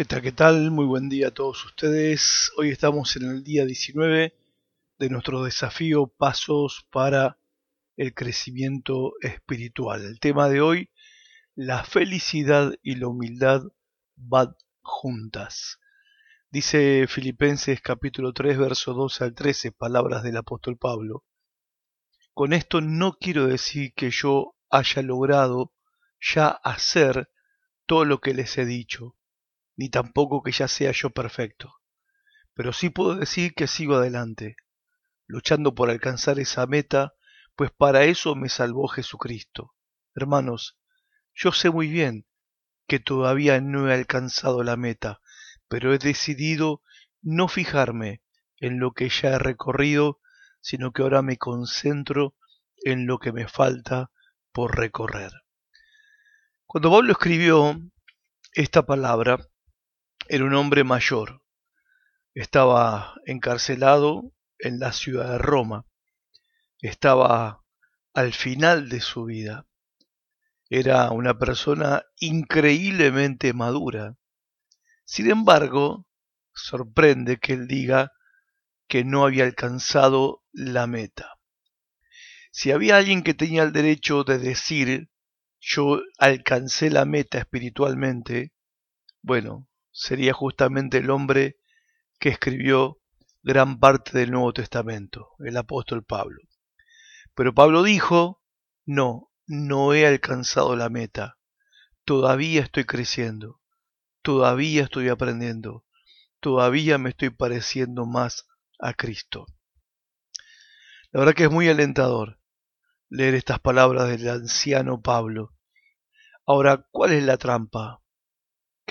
¿Qué tal? ¿Qué tal? Muy buen día a todos ustedes. Hoy estamos en el día 19 de nuestro desafío Pasos para el crecimiento espiritual. El tema de hoy, la felicidad y la humildad van juntas. Dice Filipenses capítulo 3, verso 12 al 13, palabras del apóstol Pablo. Con esto no quiero decir que yo haya logrado ya hacer todo lo que les he dicho ni tampoco que ya sea yo perfecto. Pero sí puedo decir que sigo adelante, luchando por alcanzar esa meta, pues para eso me salvó Jesucristo. Hermanos, yo sé muy bien que todavía no he alcanzado la meta, pero he decidido no fijarme en lo que ya he recorrido, sino que ahora me concentro en lo que me falta por recorrer. Cuando Pablo escribió esta palabra, era un hombre mayor. Estaba encarcelado en la ciudad de Roma. Estaba al final de su vida. Era una persona increíblemente madura. Sin embargo, sorprende que él diga que no había alcanzado la meta. Si había alguien que tenía el derecho de decir yo alcancé la meta espiritualmente, bueno, sería justamente el hombre que escribió gran parte del Nuevo Testamento, el apóstol Pablo. Pero Pablo dijo, no, no he alcanzado la meta, todavía estoy creciendo, todavía estoy aprendiendo, todavía me estoy pareciendo más a Cristo. La verdad que es muy alentador leer estas palabras del anciano Pablo. Ahora, ¿cuál es la trampa?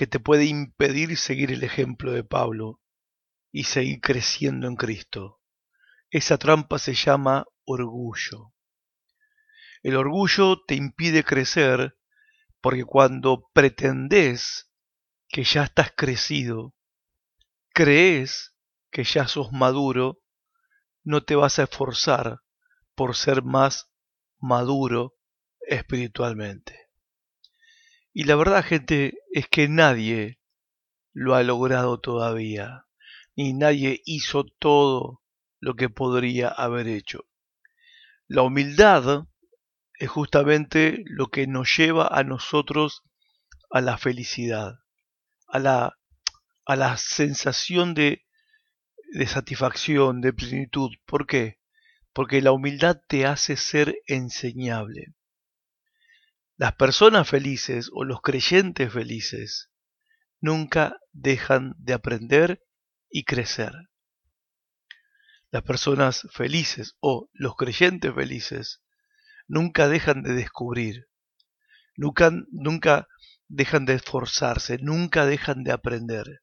Que te puede impedir seguir el ejemplo de Pablo y seguir creciendo en Cristo. Esa trampa se llama orgullo. El orgullo te impide crecer porque cuando pretendes que ya estás crecido, crees que ya sos maduro, no te vas a esforzar por ser más maduro espiritualmente. Y la verdad, gente, es que nadie lo ha logrado todavía, ni nadie hizo todo lo que podría haber hecho. La humildad es justamente lo que nos lleva a nosotros a la felicidad, a la, a la sensación de, de satisfacción, de plenitud. ¿Por qué? Porque la humildad te hace ser enseñable. Las personas felices o los creyentes felices nunca dejan de aprender y crecer. Las personas felices o los creyentes felices nunca dejan de descubrir, nunca, nunca dejan de esforzarse, nunca dejan de aprender.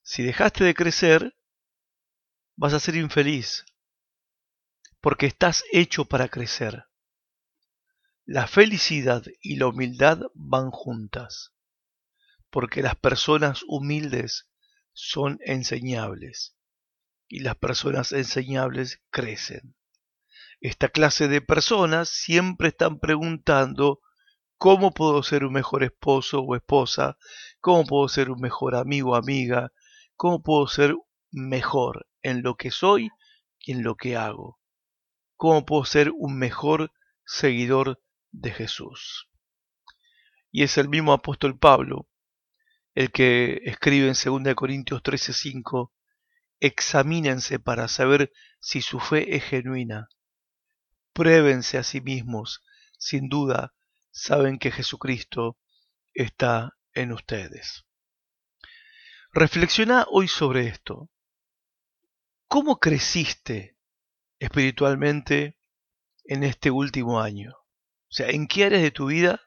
Si dejaste de crecer, vas a ser infeliz, porque estás hecho para crecer. La felicidad y la humildad van juntas, porque las personas humildes son enseñables y las personas enseñables crecen. Esta clase de personas siempre están preguntando cómo puedo ser un mejor esposo o esposa, cómo puedo ser un mejor amigo o amiga, cómo puedo ser mejor en lo que soy y en lo que hago, cómo puedo ser un mejor seguidor de Jesús. Y es el mismo apóstol Pablo el que escribe en 2 Corintios 13:5, examínense para saber si su fe es genuina. Pruébense a sí mismos, sin duda saben que Jesucristo está en ustedes. Reflexiona hoy sobre esto. ¿Cómo creciste espiritualmente en este último año? O sea, ¿en qué áreas de tu vida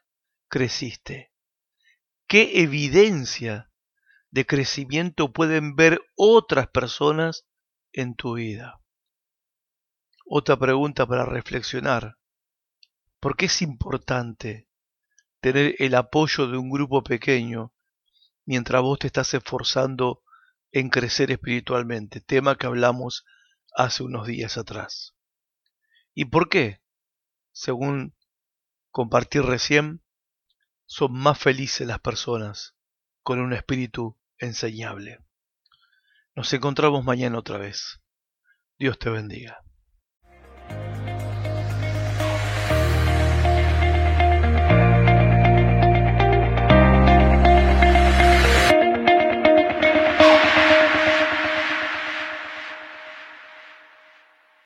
creciste? ¿Qué evidencia de crecimiento pueden ver otras personas en tu vida? Otra pregunta para reflexionar. ¿Por qué es importante tener el apoyo de un grupo pequeño mientras vos te estás esforzando en crecer espiritualmente? Tema que hablamos hace unos días atrás. ¿Y por qué? Según compartir recién, son más felices las personas con un espíritu enseñable. Nos encontramos mañana otra vez. Dios te bendiga.